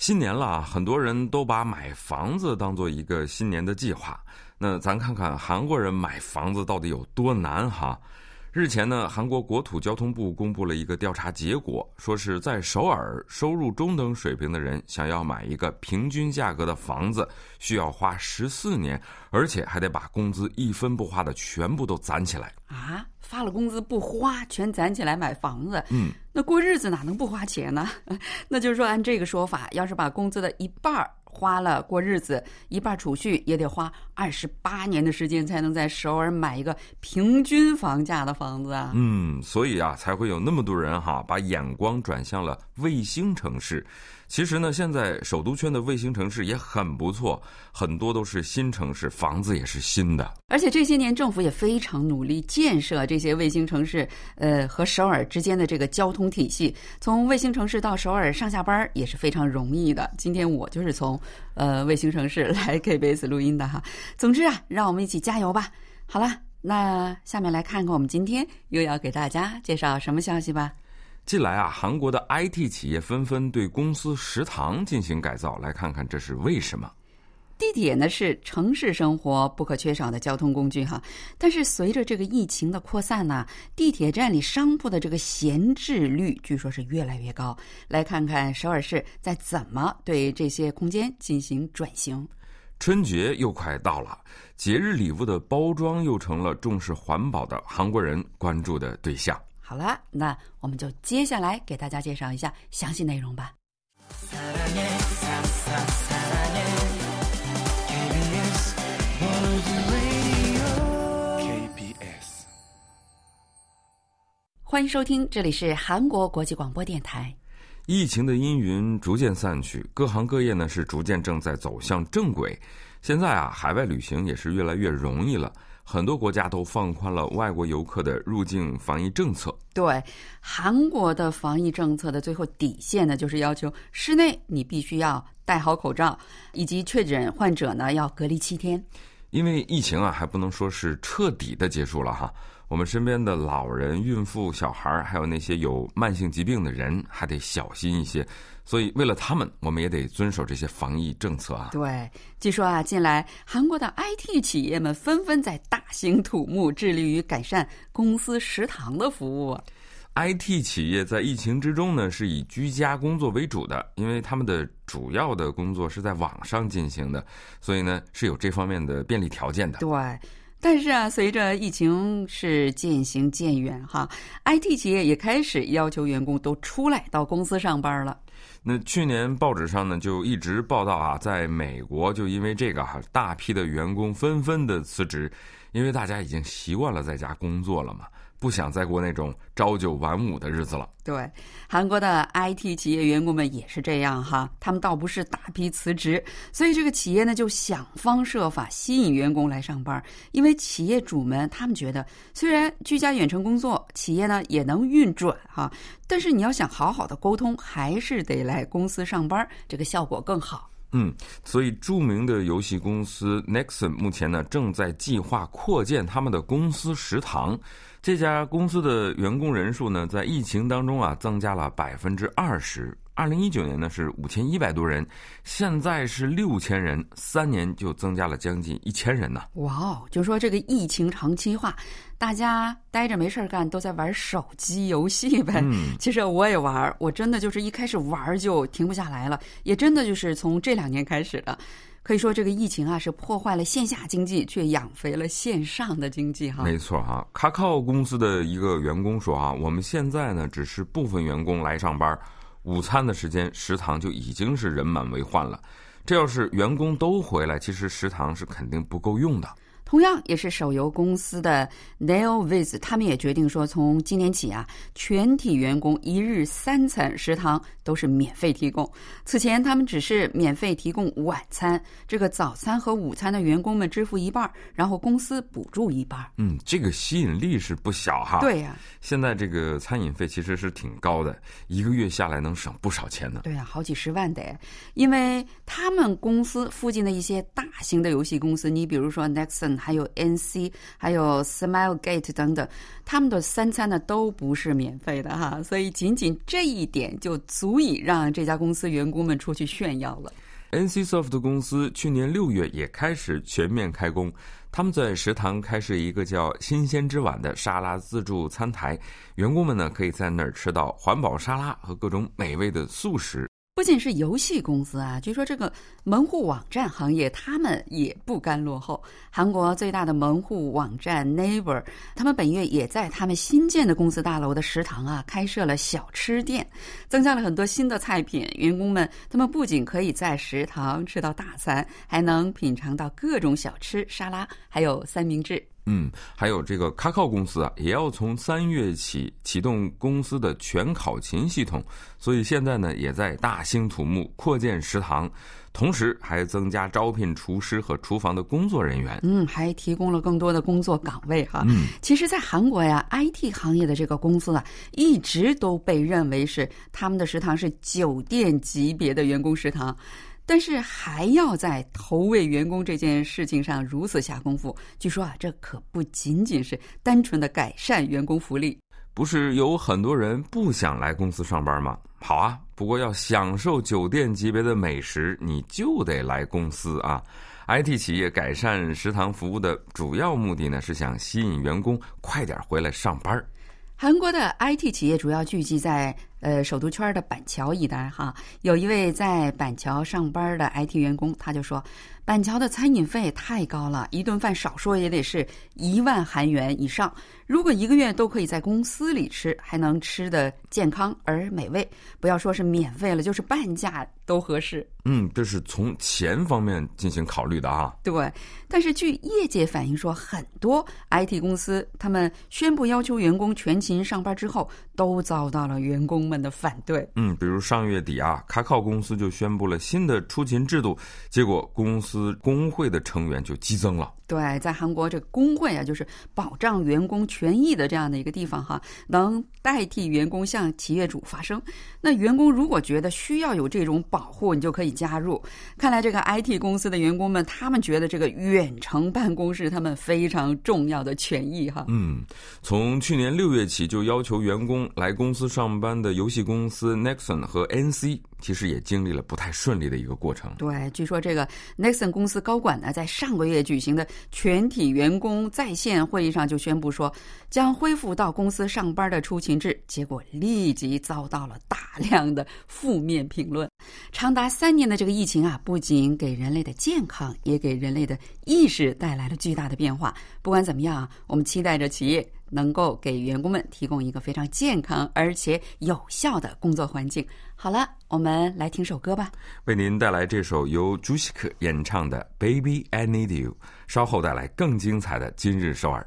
新年了，很多人都把买房子当做一个新年的计划。那咱看看韩国人买房子到底有多难哈？日前呢，韩国国土交通部公布了一个调查结果，说是在首尔收入中等水平的人想要买一个平均价格的房子，需要花十四年，而且还得把工资一分不花的全部都攒起来啊！发了工资不花，全攒起来买房子，嗯，那过日子哪能不花钱呢？那就是说，按这个说法，要是把工资的一半儿。花了过日子，一半储蓄也得花二十八年的时间，才能在首尔买一个平均房价的房子啊！嗯，所以啊，才会有那么多人哈，把眼光转向了卫星城市。其实呢，现在首都圈的卫星城市也很不错，很多都是新城市，房子也是新的。而且这些年政府也非常努力建设这些卫星城市，呃，和首尔之间的这个交通体系，从卫星城市到首尔上下班也是非常容易的。今天我就是从呃卫星城市来 KBS 录音的哈。总之啊，让我们一起加油吧。好了，那下面来看看我们今天又要给大家介绍什么消息吧。近来啊，韩国的 IT 企业纷纷对公司食堂进行改造，来看看这是为什么。地铁呢是城市生活不可缺少的交通工具哈，但是随着这个疫情的扩散呢，地铁站里商铺的这个闲置率据说是越来越高。来看看首尔市在怎么对这些空间进行转型。春节又快到了，节日礼物的包装又成了重视环保的韩国人关注的对象。好了，那我们就接下来给大家介绍一下详细内容吧。欢迎收听，这里是韩国国际广播电台。疫情的阴云逐渐散去，各行各业呢是逐渐正在走向正轨。现在啊，海外旅行也是越来越容易了。很多国家都放宽了外国游客的入境防疫政策。对，韩国的防疫政策的最后底线呢，就是要求室内你必须要戴好口罩，以及确诊患者呢要隔离七天。因为疫情啊，还不能说是彻底的结束了哈。我们身边的老人、孕妇、小孩，还有那些有慢性疾病的人，还得小心一些。所以，为了他们，我们也得遵守这些防疫政策啊。对，据说啊，近来韩国的 IT 企业们纷纷在大兴土木，致力于改善公司食堂的服务。IT 企业在疫情之中呢，是以居家工作为主的，因为他们的主要的工作是在网上进行的，所以呢，是有这方面的便利条件的。对。但是啊，随着疫情是渐行渐远哈，IT 企业也开始要求员工都出来到公司上班了。那去年报纸上呢就一直报道啊，在美国就因为这个哈，大批的员工纷纷的辞职，因为大家已经习惯了在家工作了嘛。不想再过那种朝九晚五的日子了。对，韩国的 IT 企业员工们也是这样哈，他们倒不是大批辞职，所以这个企业呢就想方设法吸引员工来上班。因为企业主们他们觉得，虽然居家远程工作，企业呢也能运转哈，但是你要想好好的沟通，还是得来公司上班，这个效果更好。嗯，所以著名的游戏公司 Nexon 目前呢正在计划扩建他们的公司食堂。这家公司的员工人数呢，在疫情当中啊，增加了百分之二十。二零一九年呢是五千一百多人，现在是六千人，三年就增加了将近一千人呢。哇哦，就说这个疫情长期化，大家待着没事干，都在玩手机游戏呗。嗯，其实我也玩，我真的就是一开始玩就停不下来了，也真的就是从这两年开始的。可以说，这个疫情啊是破坏了线下经济，却养肥了线上的经济哈。没错哈，卡靠公司的一个员工说啊，我们现在呢只是部分员工来上班，午餐的时间食堂就已经是人满为患了。这要是员工都回来，其实食堂是肯定不够用的。同样也是手游公司的 Nailviz，他们也决定说，从今年起啊，全体员工一日三餐食堂都是免费提供。此前他们只是免费提供晚餐，这个早餐和午餐的员工们支付一半，然后公司补助一半。嗯，这个吸引力是不小哈。对呀，现在这个餐饮费其实是挺高的，一个月下来能省不少钱呢。对呀，好几十万得，因为他们公司附近的一些大型的游戏公司，你比如说 Nexon。还有 NC，还有 SmileGate 等等，他们的三餐呢都不是免费的哈，所以仅仅这一点就足以让这家公司员工们出去炫耀了。NCSoft 公司去年六月也开始全面开工，他们在食堂开设一个叫“新鲜之碗”的沙拉自助餐台，员工们呢可以在那儿吃到环保沙拉和各种美味的素食。不仅是游戏公司啊，据说这个门户网站行业他们也不甘落后。韩国最大的门户网站 Naver，他们本月也在他们新建的公司大楼的食堂啊开设了小吃店，增加了很多新的菜品。员工们他们不仅可以在食堂吃到大餐，还能品尝到各种小吃、沙拉，还有三明治。嗯，还有这个卡靠公司啊，也要从三月起启动公司的全考勤系统，所以现在呢，也在大兴土木扩建食堂，同时还增加招聘厨师和厨房的工作人员。嗯，还提供了更多的工作岗位哈。嗯，其实，在韩国呀，IT 行业的这个公司啊，一直都被认为是他们的食堂是酒店级别的员工食堂。但是还要在投喂员工这件事情上如此下功夫，据说啊，这可不仅仅是单纯的改善员工福利。不是有很多人不想来公司上班吗？好啊，不过要享受酒店级别的美食，你就得来公司啊。IT 企业改善食堂服务的主要目的呢，是想吸引员工快点回来上班。韩国的 IT 企业主要聚集在。呃，首都圈的板桥一带哈，有一位在板桥上班的 IT 员工，他就说，板桥的餐饮费太高了，一顿饭少说也得是一万韩元以上。如果一个月都可以在公司里吃，还能吃的健康而美味，不要说是免费了，就是半价都合适。嗯，这是从钱方面进行考虑的啊。对，但是据业界反映说，很多 IT 公司他们宣布要求员工全勤上班之后，都遭到了员工。们的反对，嗯，比如上月底啊，卡考公司就宣布了新的出勤制度，结果公司工会的成员就激增了。对，在韩国这个工会啊，就是保障员工权益的这样的一个地方哈，能代替员工向企业主发声。那员工如果觉得需要有这种保护，你就可以加入。看来这个 IT 公司的员工们，他们觉得这个远程办公是他们非常重要的权益哈。嗯，从去年六月起就要求员工来公司上班的游戏公司 Nexon 和 NC。其实也经历了不太顺利的一个过程。对，据说这个 Nexon 公司高管呢，在上个月举行的全体员工在线会议上就宣布说，将恢复到公司上班的出勤制，结果立即遭到了大量的负面评论。长达三年的这个疫情啊，不仅给人类的健康，也给人类的意识带来了巨大的变化。不管怎么样，我们期待着企业能够给员工们提供一个非常健康而且有效的工作环境。好了，我们来听首歌吧。为您带来这首由朱希克演唱的《Baby I Need You》，稍后带来更精彩的今日首尔。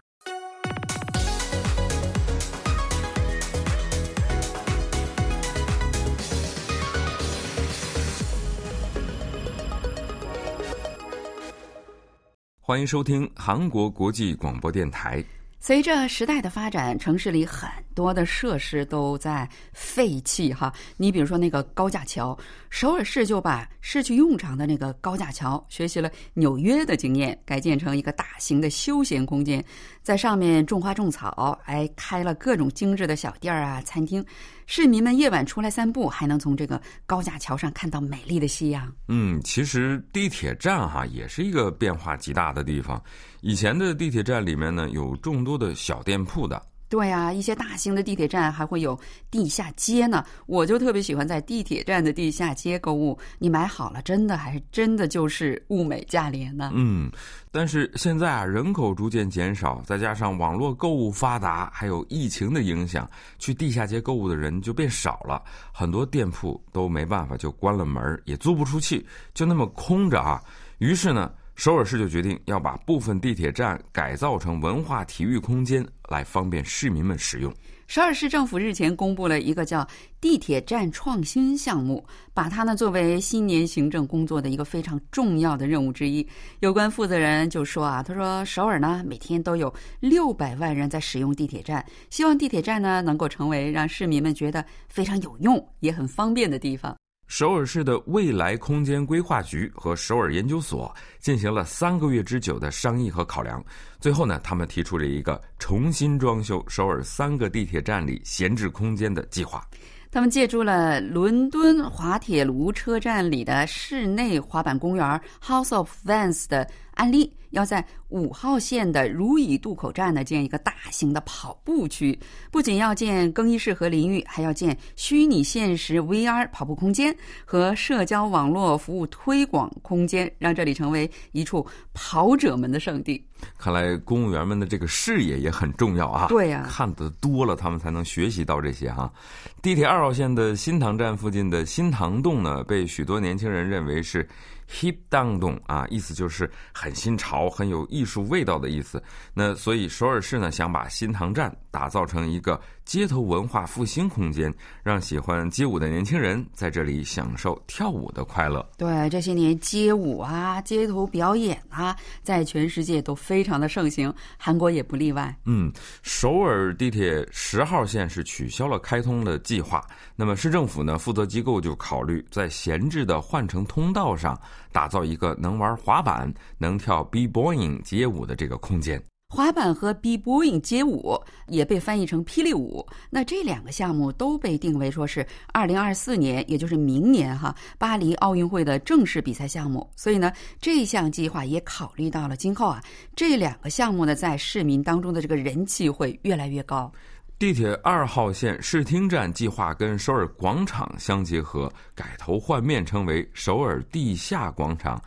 欢迎收听韩国国际广播电台。随着时代的发展，城市里很多的设施都在废弃哈。你比如说那个高架桥，首尔市就把失去用场的那个高架桥，学习了纽约的经验，改建成一个大型的休闲空间，在上面种花种草，还开了各种精致的小店儿啊、餐厅。市民们夜晚出来散步，还能从这个高架桥上看到美丽的夕阳。嗯，其实地铁站哈也是一个变化极大的地方。以前的地铁站里面呢，有众多的小店铺的。对呀，一些大型的地铁站还会有地下街呢。我就特别喜欢在地铁站的地下街购物。你买好了，真的还是真的就是物美价廉呢。嗯，但是现在啊，人口逐渐减少，再加上网络购物发达，还有疫情的影响，去地下街购物的人就变少了。很多店铺都没办法就关了门，也租不出去，就那么空着啊。于是呢。首尔市就决定要把部分地铁站改造成文化体育空间，来方便市民们使用。首尔市政府日前公布了一个叫“地铁站创新项目”，把它呢作为新年行政工作的一个非常重要的任务之一。有关负责人就说啊，他说首尔呢每天都有六百万人在使用地铁站，希望地铁站呢能够成为让市民们觉得非常有用也很方便的地方。首尔市的未来空间规划局和首尔研究所进行了三个月之久的商议和考量，最后呢，他们提出了一个重新装修首尔三个地铁站里闲置空间的计划。他们借助了伦敦滑铁卢车站里的室内滑板公园 House of Vans 的案例。要在五号线的如意渡口站呢建一个大型的跑步区，不仅要建更衣室和淋浴，还要建虚拟现实 VR 跑步空间和社交网络服务推广空间，让这里成为一处跑者们的圣地。看来公务员们的这个视野也很重要啊！对呀，看得多了，他们才能学习到这些哈。地铁二号线的新塘站附近的新塘洞呢，被许多年轻人认为是。Hip down 洞啊，意思就是很新潮、很有艺术味道的意思。那所以首尔市呢，想把新塘站打造成一个街头文化复兴空间，让喜欢街舞的年轻人在这里享受跳舞的快乐。对，这些年街舞啊、街头表演啊，在全世界都非常的盛行，韩国也不例外。嗯，首尔地铁十号线是取消了开通的计划，那么市政府呢，负责机构就考虑在闲置的换乘通道上。打造一个能玩滑板、能跳 B-boying 街舞的这个空间。滑板和 B-boying 街舞也被翻译成霹雳舞。那这两个项目都被定为说是二零二四年，也就是明年哈巴黎奥运会的正式比赛项目。所以呢，这项计划也考虑到了今后啊这两个项目呢在市民当中的这个人气会越来越高。地铁二号线试听站计划跟首尔广场相结合，改头换面，称为首尔地下广场。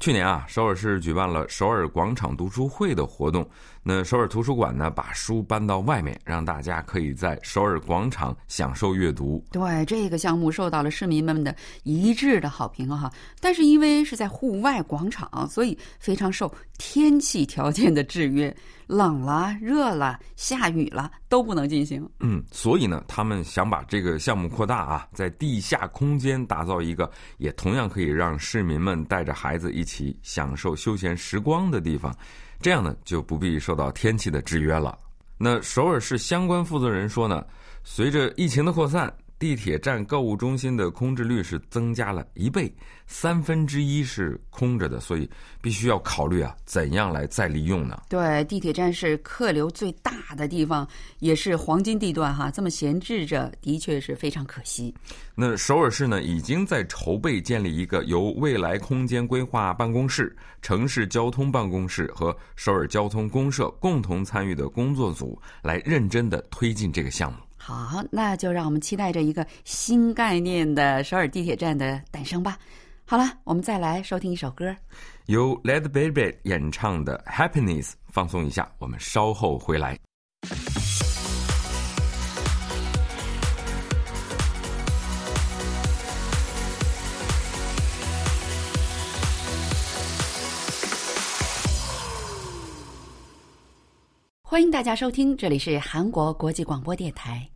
去年啊，首尔市举办了首尔广场读书会的活动。那首尔图书馆呢，把书搬到外面，让大家可以在首尔广场享受阅读。对这个项目受到了市民们的一致的好评哈。但是因为是在户外广场，所以非常受天气条件的制约，冷了、热了、下雨了都不能进行。嗯，所以呢，他们想把这个项目扩大啊，在地下空间打造一个也同样可以让市民们带着孩子一起享受休闲时光的地方。这样呢，就不必受到天气的制约了。那首尔市相关负责人说呢，随着疫情的扩散。地铁站购物中心的空置率是增加了一倍，三分之一是空着的，所以必须要考虑啊，怎样来再利用呢？对，地铁站是客流最大的地方，也是黄金地段哈，这么闲置着，的确是非常可惜。那首尔市呢，已经在筹备建立一个由未来空间规划办公室、城市交通办公室和首尔交通公社共同参与的工作组，来认真的推进这个项目。好，那就让我们期待着一个新概念的首尔地铁站的诞生吧。好了，我们再来收听一首歌，由 Led Baby 演唱的《Happiness》，放松一下。我们稍后回来。欢迎大家收听，这里是韩国国际广播电台。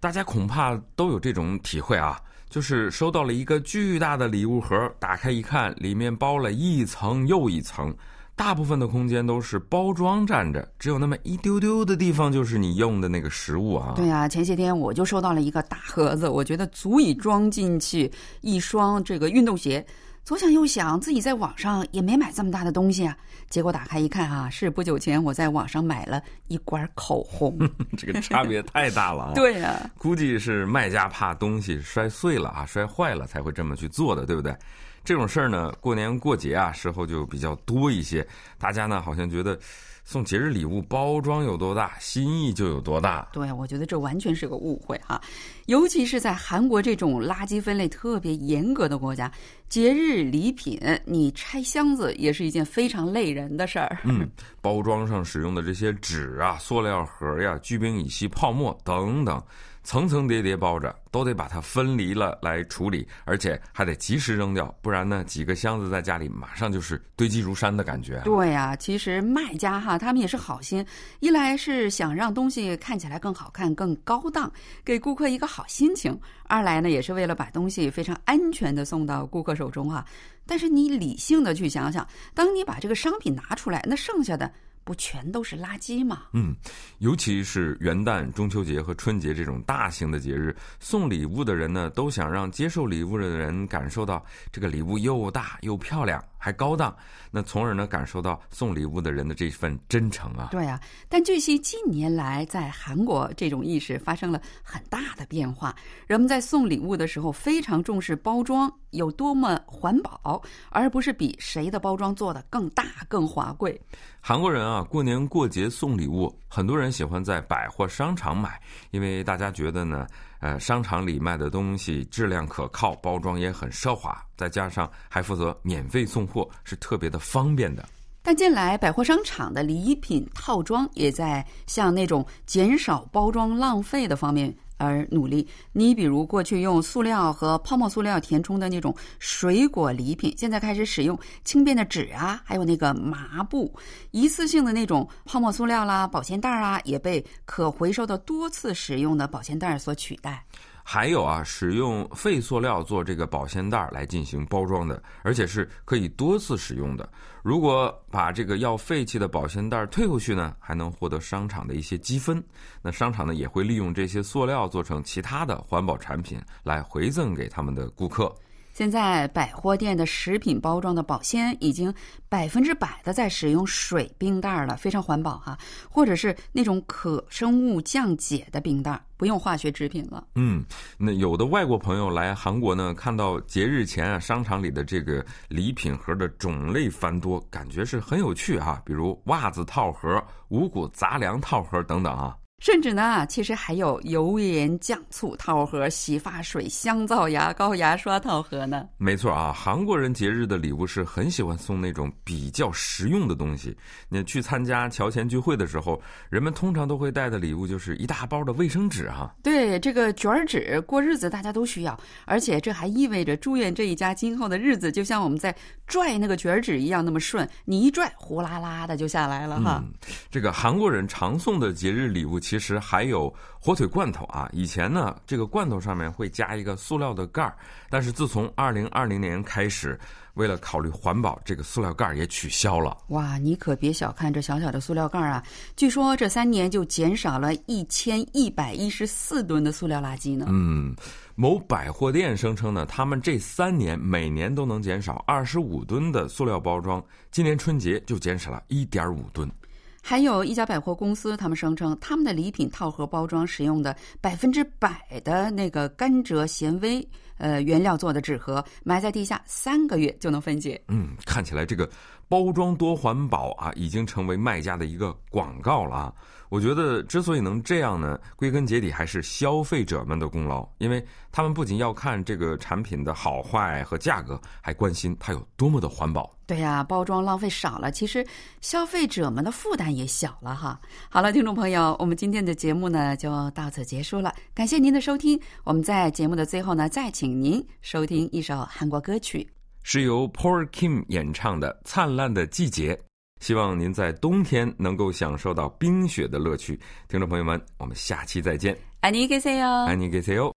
大家恐怕都有这种体会啊，就是收到了一个巨大的礼物盒，打开一看，里面包了一层又一层，大部分的空间都是包装占着，只有那么一丢丢的地方就是你用的那个食物啊。对啊，前些天我就收到了一个大盒子，我觉得足以装进去一双这个运动鞋。左想右想，自己在网上也没买这么大的东西啊。结果打开一看啊，是不久前我在网上买了一管口红，这个差别太大了啊！对呀，估计是卖家怕东西摔碎了啊、摔坏了才会这么去做的，对不对？这种事儿呢，过年过节啊时候就比较多一些，大家呢好像觉得。送节日礼物包装有多大，心意就有多大。对，我觉得这完全是个误会哈，尤其是在韩国这种垃圾分类特别严格的国家，节日礼品你拆箱子也是一件非常累人的事儿。嗯，包装上使用的这些纸啊、塑料盒呀、聚丙乙烯泡沫等等，层层叠叠包着，都得把它分离了来处理，而且还得及时扔掉，不然呢，几个箱子在家里马上就是堆积如山的感觉。对呀，其实卖家哈，他们也是好心，一来是想让东西看起来更好看、更高档，给顾客一个好心情；二来呢，也是为了把东西非常安全的送到顾客手中啊。但是你理性的去想想，当你把这个商品拿出来，那剩下的。不全都是垃圾吗？嗯，尤其是元旦、中秋节和春节这种大型的节日，送礼物的人呢，都想让接受礼物的人感受到这个礼物又大又漂亮。还高档，那从而呢感受到送礼物的人的这份真诚啊。对啊，但据悉近年来在韩国这种意识发生了很大的变化，人们在送礼物的时候非常重视包装有多么环保，而不是比谁的包装做的更大更华贵。韩国人啊，过年过节送礼物，很多人喜欢在百货商场买，因为大家觉得呢。呃，商场里卖的东西质量可靠，包装也很奢华，再加上还负责免费送货，是特别的方便的。但近来，百货商场的礼品套装也在向那种减少包装浪费的方面。而努力。你比如过去用塑料和泡沫塑料填充的那种水果礼品，现在开始使用轻便的纸啊，还有那个麻布。一次性的那种泡沫塑料啦、保鲜袋儿啊，也被可回收的多次使用的保鲜袋儿所取代。还有啊，使用废塑料做这个保鲜袋来进行包装的，而且是可以多次使用的。如果把这个要废弃的保鲜袋退回去呢，还能获得商场的一些积分。那商场呢，也会利用这些塑料做成其他的环保产品来回赠给他们的顾客。现在百货店的食品包装的保鲜已经百分之百的在使用水冰袋了，非常环保哈，或者是那种可生物降解的冰袋，不用化学制品了。嗯，那有的外国朋友来韩国呢，看到节日前啊商场里的这个礼品盒的种类繁多，感觉是很有趣哈，比如袜子套盒、五谷杂粮套盒等等啊。甚至呢，其实还有油盐酱醋套盒、洗发水、香皂、牙膏、牙刷套盒呢。没错啊，韩国人节日的礼物是很喜欢送那种比较实用的东西。你去参加乔前聚会的时候，人们通常都会带的礼物就是一大包的卫生纸哈。对，这个卷纸过日子大家都需要，而且这还意味着祝愿这一家今后的日子就像我们在拽那个卷纸一样那么顺，你一拽，呼啦啦的就下来了哈。这个韩国人常送的节日礼物。其实还有火腿罐头啊！以前呢，这个罐头上面会加一个塑料的盖儿，但是自从二零二零年开始，为了考虑环保，这个塑料盖儿也取消了。哇，你可别小看这小小的塑料盖儿啊！据说这三年就减少了一千一百一十四吨的塑料垃圾呢。嗯，某百货店声称呢，他们这三年每年都能减少二十五吨的塑料包装，今年春节就减少了一点五吨。还有一家百货公司，他们声称他们的礼品套盒包装使用的百分之百的那个甘蔗纤维呃原料做的纸盒，埋在地下三个月就能分解。嗯，看起来这个包装多环保啊，已经成为卖家的一个广告了啊。我觉得之所以能这样呢，归根结底还是消费者们的功劳，因为他们不仅要看这个产品的好坏和价格，还关心它有多么的环保。对呀，包装浪费少了，其实消费者们的负担也小了哈。好了，听众朋友，我们今天的节目呢就到此结束了，感谢您的收听。我们在节目的最后呢，再请您收听一首韩国歌曲，是由 Paul Kim 演唱的《灿烂的季节》。希望您在冬天能够享受到冰雪的乐趣，听众朋友们，我们下期再见。안녕히계세 요， 안녕히계세 요。